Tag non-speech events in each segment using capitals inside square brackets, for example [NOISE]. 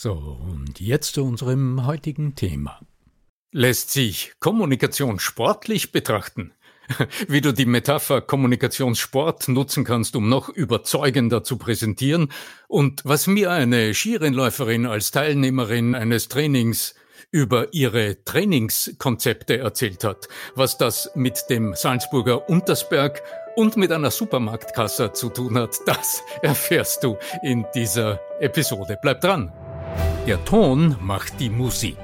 So, und jetzt zu unserem heutigen Thema. Lässt sich Kommunikation sportlich betrachten? [LAUGHS] Wie du die Metapher Kommunikationssport nutzen kannst, um noch überzeugender zu präsentieren und was mir eine Skirennläuferin als Teilnehmerin eines Trainings über ihre Trainingskonzepte erzählt hat, was das mit dem Salzburger Untersberg und mit einer Supermarktkasse zu tun hat, [LAUGHS] das erfährst du in dieser Episode. Bleib dran! Der Ton macht die Musik.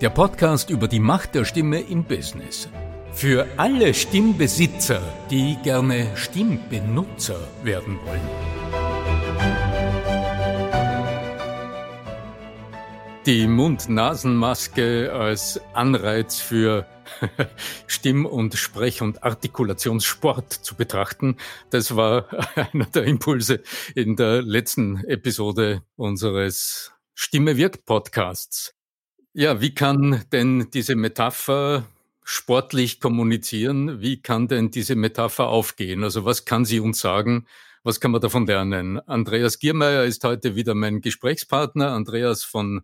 Der Podcast über die Macht der Stimme im Business. Für alle Stimmbesitzer, die gerne Stimmbenutzer werden wollen. Die Mund-Nasen-Maske als Anreiz für [LAUGHS] Stimm- und Sprech- und Artikulationssport zu betrachten. Das war [LAUGHS] einer der Impulse in der letzten Episode unseres Stimme wirkt Podcasts. Ja, wie kann denn diese Metapher sportlich kommunizieren? Wie kann denn diese Metapher aufgehen? Also was kann sie uns sagen? Was kann man davon lernen? Andreas Giermeier ist heute wieder mein Gesprächspartner. Andreas von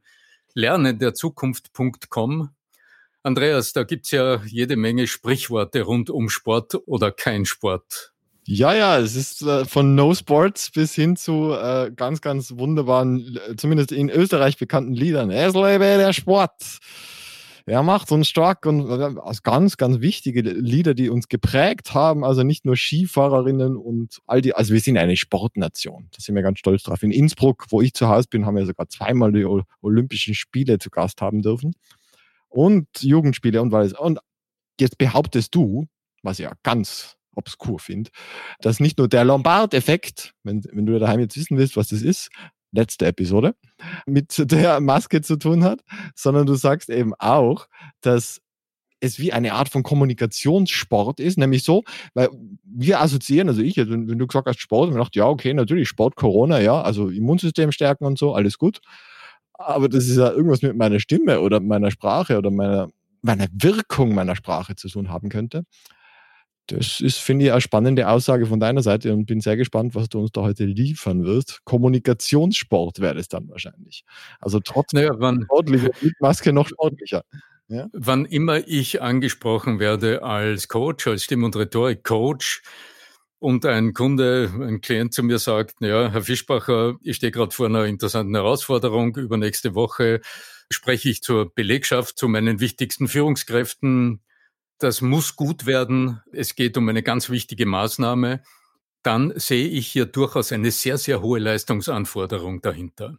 lernenderzukunft.com. Andreas, da gibt's ja jede Menge Sprichworte rund um Sport oder kein Sport. Ja, ja, es ist äh, von No Sports bis hin zu äh, ganz, ganz wunderbaren, äh, zumindest in Österreich bekannten Liedern. Es lebe der Sport. Er macht uns stark und also ganz, ganz wichtige Lieder, die uns geprägt haben. Also nicht nur Skifahrerinnen und all die, also wir sind eine Sportnation. Da sind wir ganz stolz drauf. In Innsbruck, wo ich zu Hause bin, haben wir sogar zweimal die Olympischen Spiele zu Gast haben dürfen. Und Jugendspiele und alles. Und jetzt behauptest du, was ja ganz obskur finde, dass nicht nur der Lombard-Effekt, wenn, wenn du daheim jetzt wissen willst, was das ist, letzte Episode, mit der Maske zu tun hat, sondern du sagst eben auch, dass es wie eine Art von Kommunikationssport ist, nämlich so, weil wir assoziieren, also ich, wenn, wenn du gesagt hast Sport, ich dachte, ja, okay, natürlich Sport, Corona, ja, also Immunsystem stärken und so, alles gut. Aber das ist ja irgendwas mit meiner Stimme oder meiner Sprache oder meiner, meiner Wirkung meiner Sprache zu tun haben könnte. Das ist, finde ich, eine spannende Aussage von deiner Seite und bin sehr gespannt, was du uns da heute liefern wirst. Kommunikationssport wäre es dann wahrscheinlich. Also trotz naja, sportlicher Maske noch sportlicher. Ja? Wann immer ich angesprochen werde als Coach, als Stimm- und Rhetorik-Coach, und ein Kunde, ein Klient zu mir sagt, ja, Herr Fischbacher, ich stehe gerade vor einer interessanten Herausforderung. Übernächste Woche spreche ich zur Belegschaft, zu meinen wichtigsten Führungskräften das muss gut werden, es geht um eine ganz wichtige Maßnahme, dann sehe ich hier durchaus eine sehr, sehr hohe Leistungsanforderung dahinter.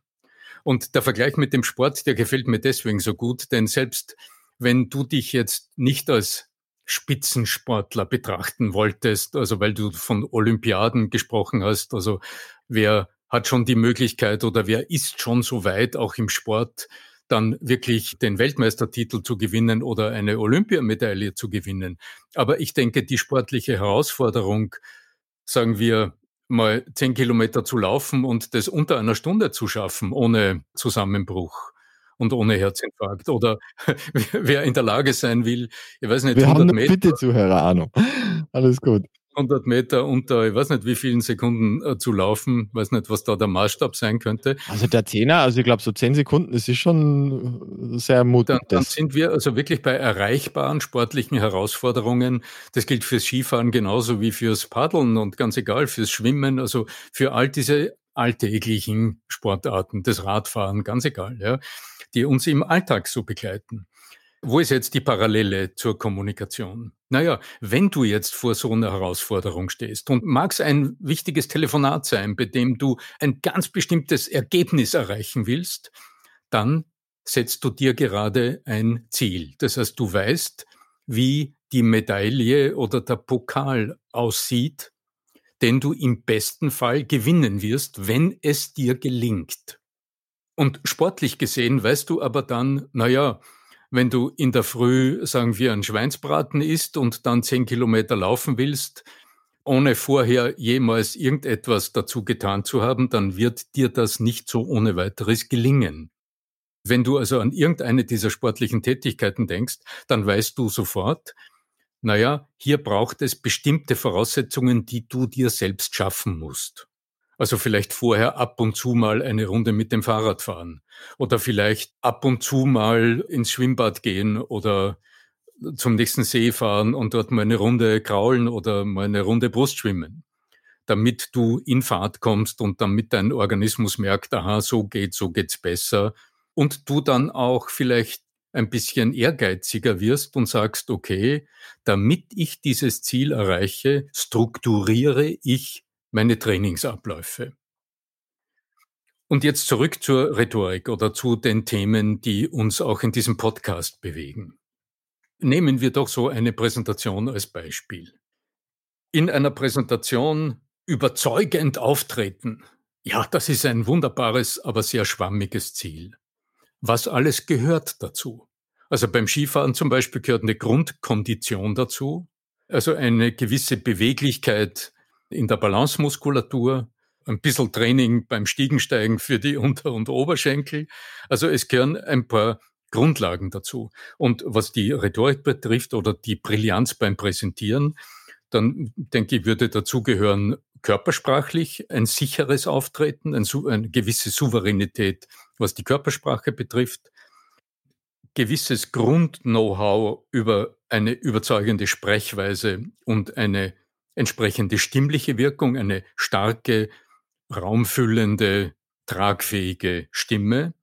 Und der Vergleich mit dem Sport, der gefällt mir deswegen so gut, denn selbst wenn du dich jetzt nicht als Spitzensportler betrachten wolltest, also weil du von Olympiaden gesprochen hast, also wer hat schon die Möglichkeit oder wer ist schon so weit, auch im Sport, dann wirklich den Weltmeistertitel zu gewinnen oder eine Olympiamedaille zu gewinnen. Aber ich denke, die sportliche Herausforderung, sagen wir mal zehn Kilometer zu laufen und das unter einer Stunde zu schaffen, ohne Zusammenbruch und ohne Herzinfarkt. [LAUGHS] Oder wer in der Lage sein will, ich weiß nicht, wir 100 haben eine Meter. Bitte Zuhörer, Ahnung. Alles gut. 100 Meter unter, ich weiß nicht wie vielen Sekunden äh, zu laufen, weiß nicht, was da der Maßstab sein könnte. Also der Zehner, also ich glaube so 10 Sekunden, das ist schon äh, sehr mutig. Dann, dann sind wir also wirklich bei erreichbaren sportlichen Herausforderungen. Das gilt fürs Skifahren genauso wie fürs Paddeln und ganz egal, fürs Schwimmen, also für all diese alltäglichen Sportarten, das Radfahren, ganz egal, ja, die uns im Alltag so begleiten. Wo ist jetzt die Parallele zur Kommunikation? Naja, wenn du jetzt vor so einer Herausforderung stehst und mag es ein wichtiges Telefonat sein, bei dem du ein ganz bestimmtes Ergebnis erreichen willst, dann setzt du dir gerade ein Ziel. Das heißt, du weißt, wie die Medaille oder der Pokal aussieht, den du im besten Fall gewinnen wirst, wenn es dir gelingt. Und sportlich gesehen weißt du aber dann, naja, wenn du in der Früh, sagen wir, einen Schweinsbraten isst und dann zehn Kilometer laufen willst, ohne vorher jemals irgendetwas dazu getan zu haben, dann wird dir das nicht so ohne weiteres gelingen. Wenn du also an irgendeine dieser sportlichen Tätigkeiten denkst, dann weißt du sofort, naja, hier braucht es bestimmte Voraussetzungen, die du dir selbst schaffen musst. Also vielleicht vorher ab und zu mal eine Runde mit dem Fahrrad fahren. Oder vielleicht ab und zu mal ins Schwimmbad gehen oder zum nächsten See fahren und dort mal eine Runde kraulen oder mal eine Runde Brust schwimmen, damit du in Fahrt kommst und damit dein Organismus merkt, aha, so geht, so geht's besser. Und du dann auch vielleicht ein bisschen ehrgeiziger wirst und sagst, okay, damit ich dieses Ziel erreiche, strukturiere ich meine Trainingsabläufe. Und jetzt zurück zur Rhetorik oder zu den Themen, die uns auch in diesem Podcast bewegen. Nehmen wir doch so eine Präsentation als Beispiel. In einer Präsentation überzeugend auftreten. Ja, das ist ein wunderbares, aber sehr schwammiges Ziel. Was alles gehört dazu? Also beim Skifahren zum Beispiel gehört eine Grundkondition dazu, also eine gewisse Beweglichkeit in der Balancemuskulatur, ein bisschen Training beim Stiegensteigen für die [LAUGHS] Unter- und Oberschenkel. Also es gehören ein paar Grundlagen dazu. Und was die Rhetorik betrifft oder die Brillanz beim Präsentieren, dann denke ich, würde dazugehören körpersprachlich ein sicheres Auftreten, ein, eine gewisse Souveränität, was die Körpersprache betrifft, gewisses Grund-Know-how über eine überzeugende Sprechweise und eine entsprechende stimmliche Wirkung, eine starke, raumfüllende, tragfähige Stimme.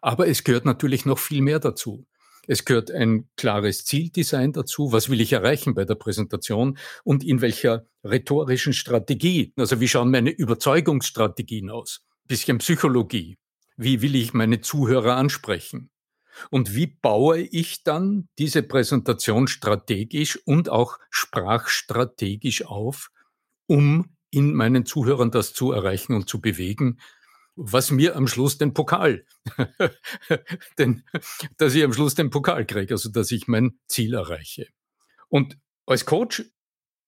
Aber es gehört natürlich noch viel mehr dazu. Es gehört ein klares Zieldesign dazu. Was will ich erreichen bei der Präsentation und in welcher rhetorischen Strategie? Also wie schauen meine Überzeugungsstrategien aus? bisschen Psychologie. Wie will ich meine Zuhörer ansprechen? Und wie baue ich dann diese Präsentation strategisch und auch sprachstrategisch auf, um in meinen Zuhörern das zu erreichen und zu bewegen, was mir am Schluss den Pokal, [LAUGHS] denn, dass ich am Schluss den Pokal kriege, also dass ich mein Ziel erreiche. Und als Coach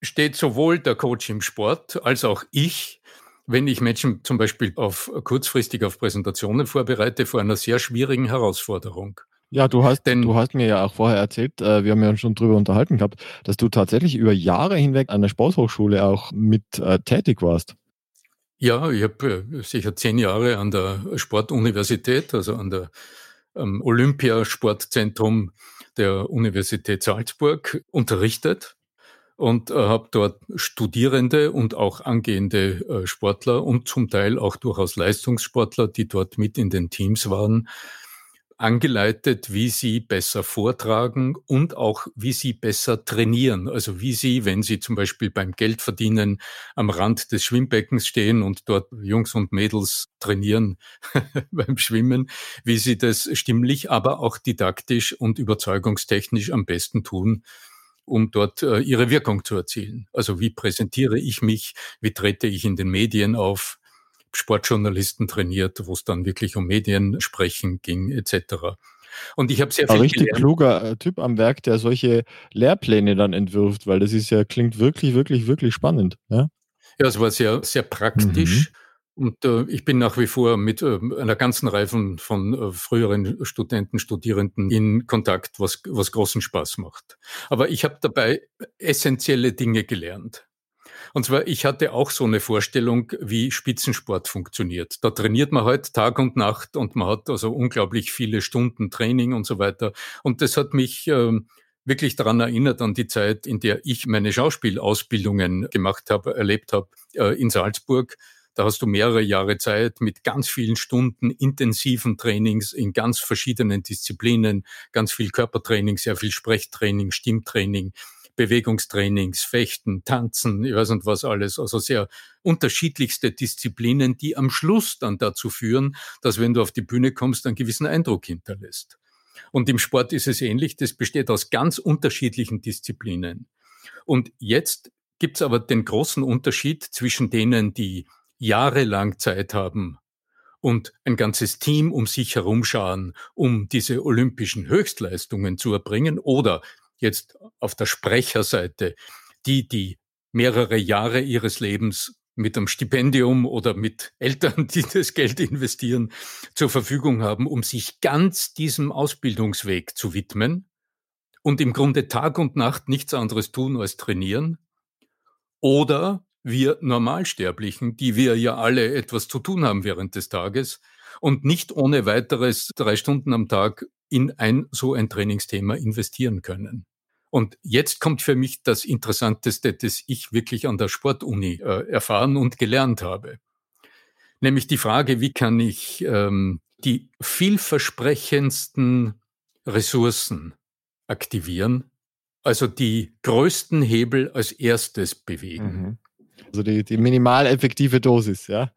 steht sowohl der Coach im Sport als auch ich wenn ich Menschen zum Beispiel auf kurzfristig auf Präsentationen vorbereite, vor einer sehr schwierigen Herausforderung. Ja, du hast, Denn, du hast mir ja auch vorher erzählt, äh, wir haben ja schon drüber unterhalten gehabt, dass du tatsächlich über Jahre hinweg an der Sporthochschule auch mit äh, tätig warst. Ja, ich habe äh, sicher zehn Jahre an der Sportuniversität, also an der ähm, Olympiasportzentrum der Universität Salzburg unterrichtet und äh, habe dort Studierende und auch angehende äh, Sportler und zum Teil auch durchaus Leistungssportler, die dort mit in den Teams waren, angeleitet, wie sie besser vortragen und auch wie sie besser trainieren. Also wie sie, wenn sie zum Beispiel beim Geldverdienen am Rand des Schwimmbeckens stehen und dort Jungs und Mädels trainieren [LAUGHS] beim Schwimmen, wie sie das stimmlich, aber auch didaktisch und überzeugungstechnisch am besten tun um dort äh, ihre Wirkung zu erzielen. Also wie präsentiere ich mich, wie trete ich in den Medien auf, Sportjournalisten trainiert, wo es dann wirklich um Mediensprechen ging etc. Und ich habe sehr viel Ein richtig gelernt. kluger äh, Typ am Werk, der solche Lehrpläne dann entwirft, weil das ist ja klingt wirklich wirklich wirklich spannend. Ja, ja es war sehr sehr praktisch. Mhm. Und äh, ich bin nach wie vor mit äh, einer ganzen Reihe von, von äh, früheren Studenten, Studierenden in Kontakt, was, was großen Spaß macht. Aber ich habe dabei essentielle Dinge gelernt. Und zwar, ich hatte auch so eine Vorstellung, wie Spitzensport funktioniert. Da trainiert man halt Tag und Nacht und man hat also unglaublich viele Stunden Training und so weiter. Und das hat mich äh, wirklich daran erinnert an die Zeit, in der ich meine Schauspielausbildungen gemacht habe, erlebt habe äh, in Salzburg. Da hast du mehrere Jahre Zeit mit ganz vielen Stunden intensiven Trainings in ganz verschiedenen Disziplinen, ganz viel Körpertraining, sehr viel Sprechtraining, Stimmtraining, Bewegungstrainings, Fechten, Tanzen, ich weiß nicht was alles, also sehr unterschiedlichste Disziplinen, die am Schluss dann dazu führen, dass wenn du auf die Bühne kommst, einen gewissen Eindruck hinterlässt. Und im Sport ist es ähnlich, das besteht aus ganz unterschiedlichen Disziplinen. Und jetzt gibt es aber den großen Unterschied zwischen denen, die jahrelang Zeit haben und ein ganzes Team um sich herumscharen, um diese olympischen Höchstleistungen zu erbringen oder jetzt auf der Sprecherseite, die, die mehrere Jahre ihres Lebens mit einem Stipendium oder mit Eltern, [LAUGHS] die das Geld investieren, zur Verfügung haben, um sich ganz diesem Ausbildungsweg zu widmen und im Grunde Tag und Nacht nichts anderes tun als trainieren. Oder wir Normalsterblichen, die wir ja alle etwas zu tun haben während des Tages und nicht ohne weiteres drei Stunden am Tag in ein so ein Trainingsthema investieren können. Und jetzt kommt für mich das Interessanteste, das ich wirklich an der Sportuni äh, erfahren und gelernt habe. Nämlich die Frage, wie kann ich ähm, die vielversprechendsten Ressourcen aktivieren, also die größten Hebel als erstes bewegen. Mhm. Also die, die minimal effektive Dosis, ja?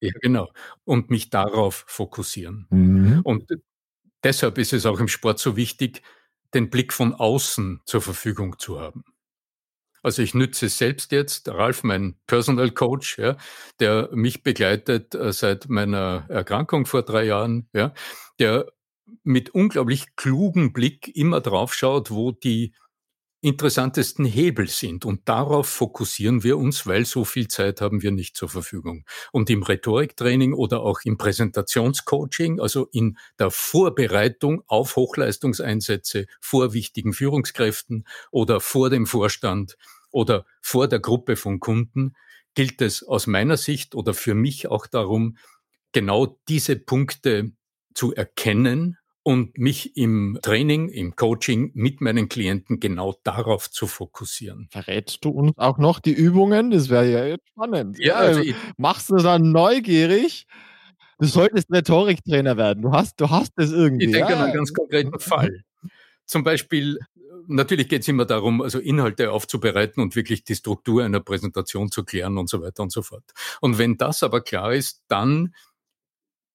Ja, genau. Und mich darauf fokussieren. Mhm. Und deshalb ist es auch im Sport so wichtig, den Blick von außen zur Verfügung zu haben. Also ich nütze selbst jetzt, Ralf, mein Personal Coach, ja, der mich begleitet äh, seit meiner Erkrankung vor drei Jahren, ja, der mit unglaublich klugem Blick immer drauf schaut, wo die interessantesten Hebel sind. Und darauf fokussieren wir uns, weil so viel Zeit haben wir nicht zur Verfügung. Und im Rhetoriktraining oder auch im Präsentationscoaching, also in der Vorbereitung auf Hochleistungseinsätze vor wichtigen Führungskräften oder vor dem Vorstand oder vor der Gruppe von Kunden, gilt es aus meiner Sicht oder für mich auch darum, genau diese Punkte zu erkennen und mich im Training, im Coaching mit meinen Klienten genau darauf zu fokussieren. Verrätst du uns auch noch die Übungen? Das wäre ja jetzt spannend. Ja, also ich, machst du dann neugierig? Du solltest Rhetoriktrainer werden. Du hast, du hast das irgendwie. Ich denke ja. an einen ganz konkreten Fall. Zum Beispiel, natürlich geht es immer darum, also Inhalte aufzubereiten und wirklich die Struktur einer Präsentation zu klären und so weiter und so fort. Und wenn das aber klar ist, dann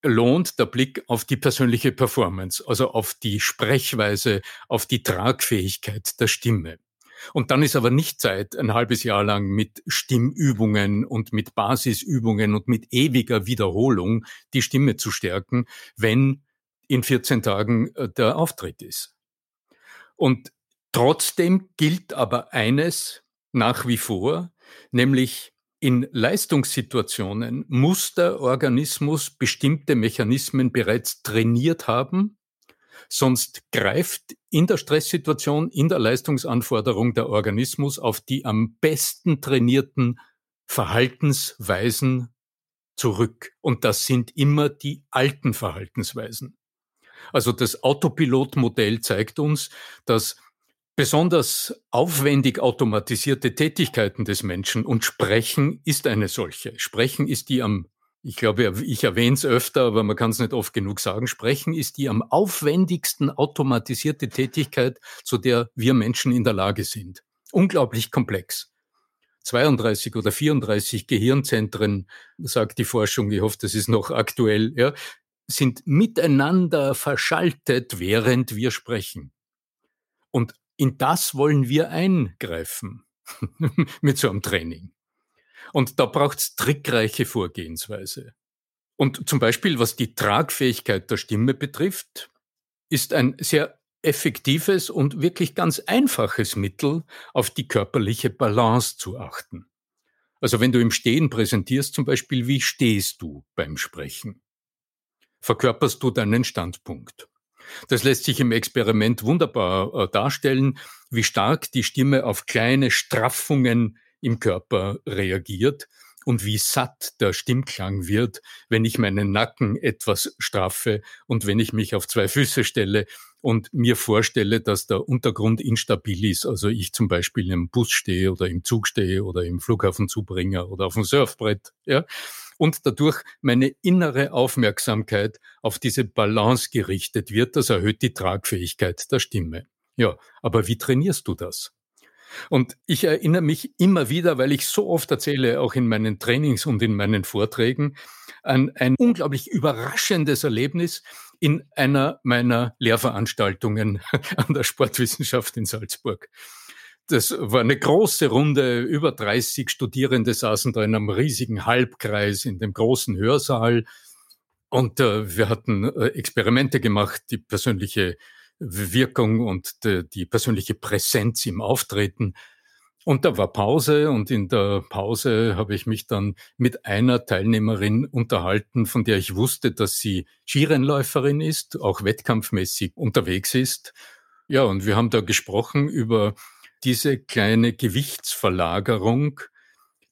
lohnt der Blick auf die persönliche Performance, also auf die Sprechweise, auf die Tragfähigkeit der Stimme. Und dann ist aber nicht Zeit, ein halbes Jahr lang mit Stimmübungen und mit Basisübungen und mit ewiger Wiederholung die Stimme zu stärken, wenn in 14 Tagen äh, der Auftritt ist. Und trotzdem gilt aber eines nach wie vor, nämlich in Leistungssituationen muss der Organismus bestimmte Mechanismen bereits trainiert haben, sonst greift in der Stresssituation, in der Leistungsanforderung der Organismus auf die am besten trainierten Verhaltensweisen zurück. Und das sind immer die alten Verhaltensweisen. Also das Autopilotmodell zeigt uns, dass besonders aufwendig automatisierte Tätigkeiten des Menschen und Sprechen ist eine solche. Sprechen ist die am, ich glaube, ich erwähne es öfter, aber man kann es nicht oft genug sagen, Sprechen ist die am aufwendigsten automatisierte Tätigkeit, zu der wir Menschen in der Lage sind. Unglaublich komplex. 32 oder 34 Gehirnzentren, sagt die Forschung, ich hoffe, das ist noch aktuell, ja, sind miteinander verschaltet, während wir sprechen. Und in das wollen wir eingreifen [LAUGHS] mit so einem Training. Und da braucht es trickreiche Vorgehensweise. Und zum Beispiel, was die Tragfähigkeit der Stimme betrifft, ist ein sehr effektives und wirklich ganz einfaches Mittel, auf die körperliche Balance zu achten. Also wenn du im Stehen präsentierst, zum Beispiel, wie stehst du beim Sprechen? Verkörperst du deinen Standpunkt? Das lässt sich im Experiment wunderbar äh, darstellen, wie stark die Stimme auf kleine Straffungen im Körper reagiert und wie satt der Stimmklang wird, wenn ich meinen Nacken etwas straffe und wenn ich mich auf zwei Füße stelle und mir vorstelle, dass der Untergrund instabil ist, also ich zum Beispiel im Bus stehe oder im Zug stehe oder im Flughafenzubringer oder auf dem Surfbrett, ja, und dadurch meine innere Aufmerksamkeit auf diese Balance gerichtet wird, das erhöht die Tragfähigkeit der Stimme. Ja, aber wie trainierst du das? Und ich erinnere mich immer wieder, weil ich so oft erzähle, auch in meinen Trainings und in meinen Vorträgen, an ein unglaublich überraschendes Erlebnis in einer meiner Lehrveranstaltungen [LAUGHS] an der Sportwissenschaft in Salzburg. Das war eine große Runde, über 30 Studierende saßen da in einem riesigen Halbkreis in dem großen Hörsaal. Und äh, wir hatten äh, Experimente gemacht, die persönliche Wirkung und die, die persönliche Präsenz im Auftreten. Und da war Pause und in der Pause habe ich mich dann mit einer Teilnehmerin unterhalten, von der ich wusste, dass sie Skirennläuferin ist, auch wettkampfmäßig unterwegs ist. Ja, und wir haben da gesprochen über diese kleine Gewichtsverlagerung,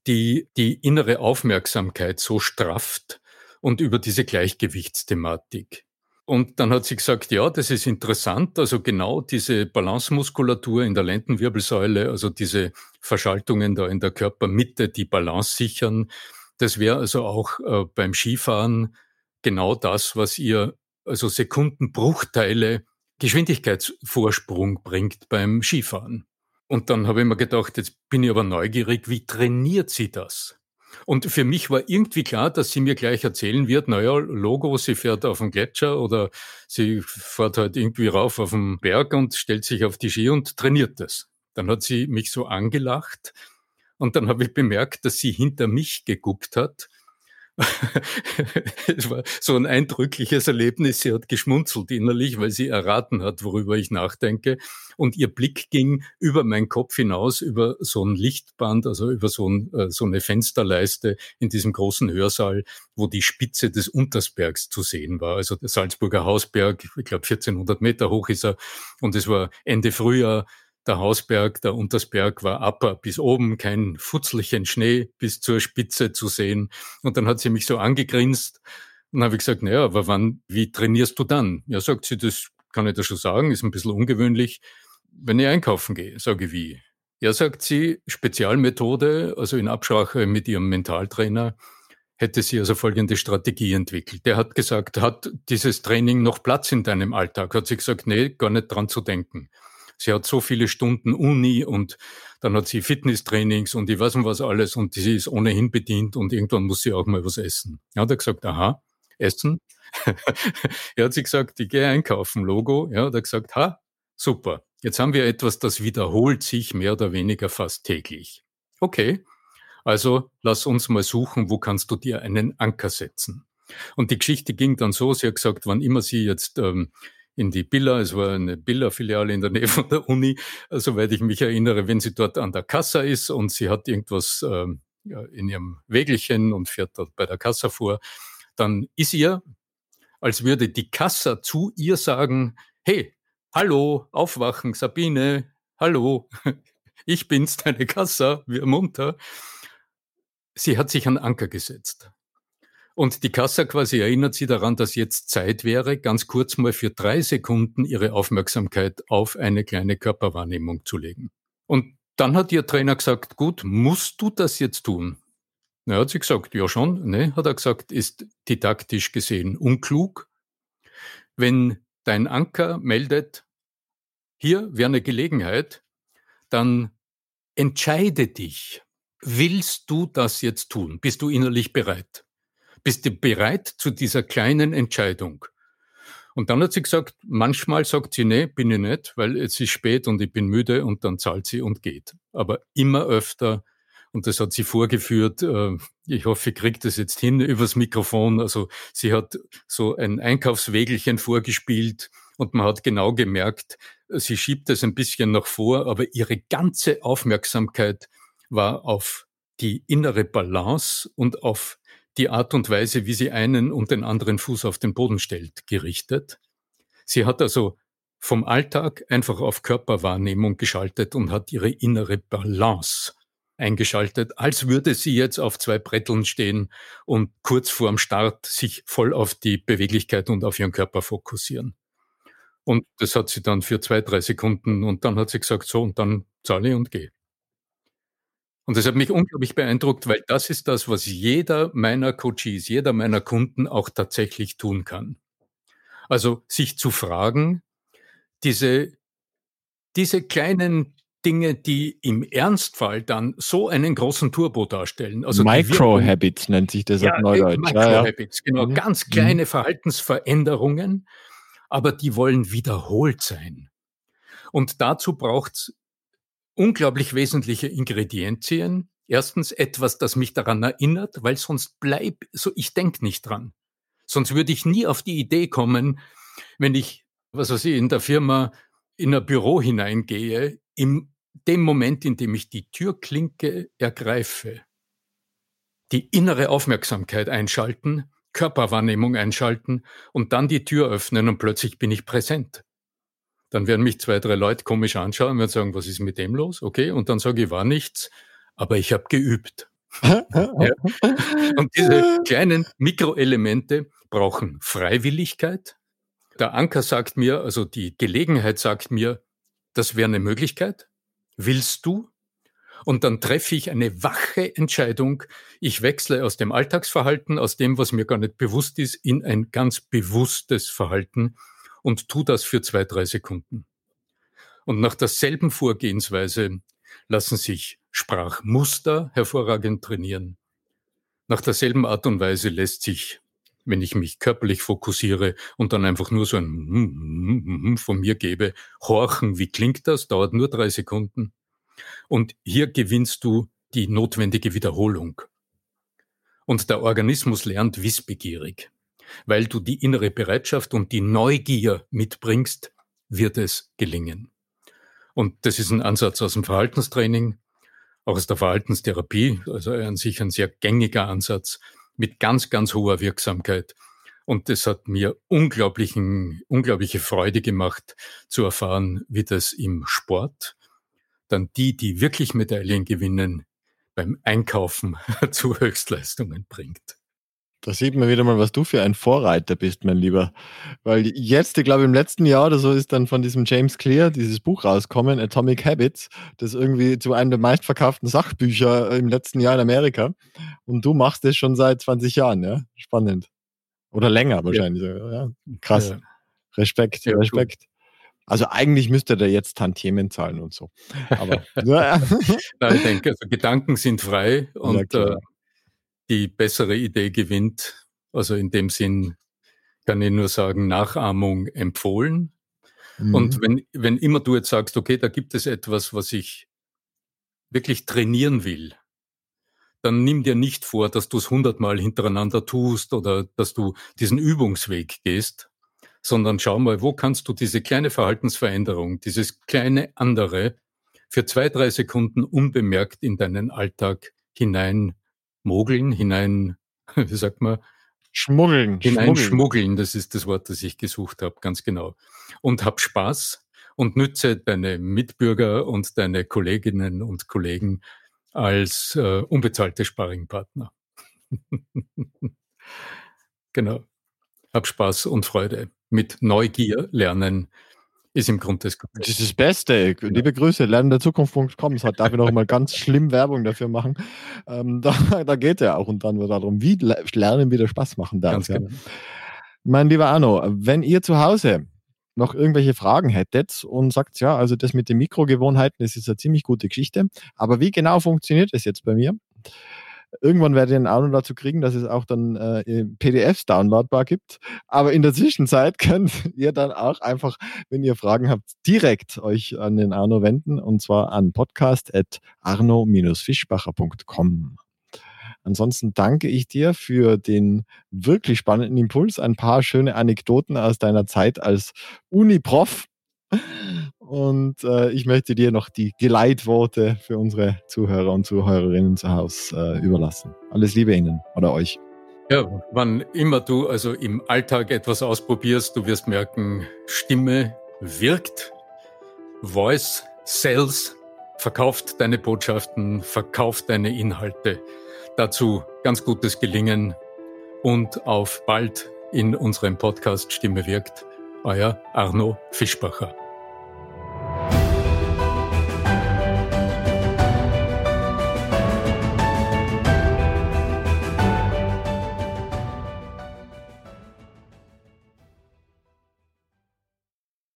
die die innere Aufmerksamkeit so strafft und über diese Gleichgewichtsthematik. Und dann hat sie gesagt, ja, das ist interessant. Also genau diese Balancemuskulatur in der Lendenwirbelsäule, also diese Verschaltungen da in der Körpermitte, die Balance sichern. Das wäre also auch äh, beim Skifahren genau das, was ihr also Sekundenbruchteile Geschwindigkeitsvorsprung bringt beim Skifahren. Und dann habe ich mir gedacht, jetzt bin ich aber neugierig, wie trainiert sie das? Und für mich war irgendwie klar, dass sie mir gleich erzählen wird, naja, Logo, sie fährt auf dem Gletscher oder sie fährt halt irgendwie rauf auf den Berg und stellt sich auf die Ski und trainiert das. Dann hat sie mich so angelacht und dann habe ich bemerkt, dass sie hinter mich geguckt hat es war so ein eindrückliches Erlebnis. Sie hat geschmunzelt innerlich, weil sie erraten hat, worüber ich nachdenke. Und ihr Blick ging über meinen Kopf hinaus, über so ein Lichtband, also über so, ein, äh, so eine Fensterleiste in diesem großen Hörsaal, wo die Spitze des Untersbergs zu sehen war. Also der Salzburger Hausberg, ich glaube 1400 Meter hoch ist er. Und es war Ende Frühjahr der Hausberg, der Untersberg war ab bis oben, kein Futzelchen Schnee bis zur Spitze zu sehen. Und dann hat sie mich so angegrinst und habe ich gesagt, naja, aber wann, wie trainierst du dann? Ja, sagt sie, das kann ich da schon sagen, ist ein bisschen ungewöhnlich. Wenn ich einkaufen gehe, sage ich wie. Ja, sagt sie, Spezialmethode, also in Absprache mit ihrem Mentaltrainer, hätte sie also folgende Strategie entwickelt. Der hat gesagt, hat dieses Training noch Platz in deinem Alltag? Hat sie gesagt, nee, gar nicht dran zu denken. Sie hat so viele Stunden Uni und dann hat sie Fitnesstrainings und ich weiß nicht was alles und sie ist ohnehin bedient und irgendwann muss sie auch mal was essen. Ja, hat er gesagt, aha, essen? [LAUGHS] er hat sie gesagt, ich gehe einkaufen, Logo. Ja, hat er gesagt, ha, super. Jetzt haben wir etwas, das wiederholt sich mehr oder weniger fast täglich. Okay, also lass uns mal suchen, wo kannst du dir einen Anker setzen. Und die Geschichte ging dann so, sie hat gesagt, wann immer sie jetzt ähm, in die Billa. Es war eine Billa-Filiale in der Nähe von der Uni, soweit ich mich erinnere, wenn sie dort an der Kassa ist und sie hat irgendwas ja, in ihrem Wägelchen und fährt dort bei der Kassa vor, dann ist ihr, als würde die Kassa zu ihr sagen, hey, hallo, aufwachen, Sabine, hallo, [LAUGHS] ich bin's, deine Kassa, wir munter. Sie hat sich an Anker gesetzt. Und die Kassa quasi erinnert sie daran, dass jetzt Zeit wäre, ganz kurz mal für drei Sekunden ihre Aufmerksamkeit auf eine kleine Körperwahrnehmung zu legen. Und dann hat ihr Trainer gesagt, gut, musst du das jetzt tun? Na, hat sie gesagt, ja schon. Ne, hat er gesagt, ist didaktisch gesehen unklug. Wenn dein Anker meldet, hier wäre eine Gelegenheit, dann entscheide dich. Willst du das jetzt tun? Bist du innerlich bereit? Bist du bereit zu dieser kleinen Entscheidung? Und dann hat sie gesagt, manchmal sagt sie, nee, bin ich nicht, weil es ist spät und ich bin müde und dann zahlt sie und geht. Aber immer öfter, und das hat sie vorgeführt, äh, ich hoffe, ich kriege das jetzt hin übers Mikrofon. Also sie hat so ein Einkaufswägelchen vorgespielt und man hat genau gemerkt, sie schiebt es ein bisschen nach vor, aber ihre ganze Aufmerksamkeit war auf die innere Balance und auf die Art und Weise, wie sie einen und den anderen Fuß auf den Boden stellt, gerichtet. Sie hat also vom Alltag einfach auf Körperwahrnehmung geschaltet und hat ihre innere Balance eingeschaltet, als würde sie jetzt auf zwei Bretteln stehen und kurz vorm Start sich voll auf die Beweglichkeit und auf ihren Körper fokussieren. Und das hat sie dann für zwei, drei Sekunden und dann hat sie gesagt, so, und dann zahle und gehe. Und das hat mich unglaublich beeindruckt, weil das ist das, was jeder meiner Coaches, jeder meiner Kunden auch tatsächlich tun kann. Also sich zu fragen, diese, diese kleinen Dinge, die im Ernstfall dann so einen großen Turbo darstellen. Also Micro-Habits nennt sich das ja, auf Neudeutsch. Micro-Habits, ja, ja. genau. Mhm. Ganz mhm. kleine. Verhaltensveränderungen, aber die wollen wiederholt sein. Und dazu braucht es unglaublich wesentliche Ingredienzien. Erstens etwas, das mich daran erinnert, weil sonst bleib, so ich denke nicht dran. Sonst würde ich nie auf die Idee kommen, wenn ich, was weiß ich, in der Firma in ein Büro hineingehe, im dem Moment, in dem ich die Türklinke ergreife, die innere Aufmerksamkeit einschalten, Körperwahrnehmung einschalten und dann die Tür öffnen und plötzlich bin ich präsent. Dann werden mich zwei, drei Leute komisch anschauen und sagen, was ist mit dem los? Okay, und dann sage ich, war nichts, aber ich habe geübt. [LAUGHS] ja. Und diese kleinen Mikroelemente brauchen Freiwilligkeit. Der Anker sagt mir, also die Gelegenheit sagt mir, das wäre eine Möglichkeit willst du? Und dann treffe ich eine wache Entscheidung. Ich wechsle aus dem Alltagsverhalten, aus dem, was mir gar nicht bewusst ist, in ein ganz bewusstes Verhalten und tu das für zwei, drei Sekunden. Und nach derselben Vorgehensweise lassen sich Sprachmuster hervorragend trainieren. Nach derselben Art und Weise lässt sich, wenn ich mich körperlich fokussiere und dann einfach nur so ein von mir gebe, horchen, wie klingt das, dauert nur drei Sekunden. Und hier gewinnst du die notwendige Wiederholung. Und der Organismus lernt wissbegierig. Weil du die innere Bereitschaft und die Neugier mitbringst, wird es gelingen. Und das ist ein Ansatz aus dem Verhaltenstraining, auch aus der Verhaltenstherapie, also an sich ein sehr gängiger Ansatz mit ganz, ganz hoher Wirksamkeit. Und es hat mir unglaublichen, unglaubliche Freude gemacht zu erfahren, wie das im Sport dann die, die wirklich Medaillen gewinnen, beim Einkaufen [LAUGHS] zu Höchstleistungen bringt. Da sieht man wieder mal, was du für ein Vorreiter bist, mein Lieber. Weil jetzt, ich glaube, im letzten Jahr oder so ist dann von diesem James Clear dieses Buch rauskommen, Atomic Habits, das irgendwie zu einem der meistverkauften Sachbücher im letzten Jahr in Amerika. Und du machst das schon seit 20 Jahren, ja? Spannend. Oder länger wahrscheinlich. Ja. ja. Krass. Ja. Respekt, Respekt. Cool. Also eigentlich müsste der jetzt Tantiemen zahlen und so. Aber [LAUGHS] ja. [LAUGHS] ich denke, also Gedanken sind frei und äh, die bessere Idee gewinnt. Also in dem Sinn kann ich nur sagen, Nachahmung empfohlen. Mhm. Und wenn, wenn immer du jetzt sagst, okay, da gibt es etwas, was ich wirklich trainieren will, dann nimm dir nicht vor, dass du es hundertmal hintereinander tust oder dass du diesen Übungsweg gehst, sondern schau mal, wo kannst du diese kleine Verhaltensveränderung, dieses kleine andere für zwei, drei Sekunden unbemerkt in deinen Alltag hinein mogeln, hinein, [LAUGHS] wie sagt man? Schmuggeln. Hineinschmuggeln, das ist das Wort, das ich gesucht habe, ganz genau. Und hab Spaß und nütze deine Mitbürger und deine Kolleginnen und Kollegen als äh, unbezahlte Sparringpartner. [LAUGHS] genau. Hab Spaß und Freude. Mit Neugier lernen, ist im Grunde das Gute. Das ist das Beste. Liebe Grüße, lernenderzukunft.com. Es hat, darf ich noch mal ganz schlimm Werbung dafür machen. Ähm, [LAUGHS] da, da geht ja auch und dann nur darum, wie Lernen wieder Spaß machen darf. Ganz genau. Mein lieber Arno, wenn ihr zu Hause noch irgendwelche Fragen hättet und sagt, ja, also das mit den Mikrogewohnheiten, das ist eine ziemlich gute Geschichte, aber wie genau funktioniert das jetzt bei mir? Irgendwann werde ich einen Ahnung dazu kriegen, dass es auch dann äh, PDFs downloadbar gibt. Aber in der Zwischenzeit [LAUGHS] könnt ihr dann auch einfach, wenn ihr Fragen habt, direkt euch an den Arno wenden und zwar an podcast.arno-fischbacher.com. Ansonsten danke ich dir für den wirklich spannenden Impuls, ein paar schöne Anekdoten aus deiner Zeit als Uni-Prof und äh, ich möchte dir noch die Geleitworte für unsere Zuhörer und Zuhörerinnen zu Hause äh, überlassen. Alles Liebe Ihnen oder euch. Ja, wann immer du also im Alltag etwas ausprobierst, du wirst merken, Stimme wirkt, Voice sells verkauft deine Botschaften, verkauft deine Inhalte. Dazu ganz gutes Gelingen und auf bald in unserem Podcast Stimme wirkt. Euer Arno Fischbacher.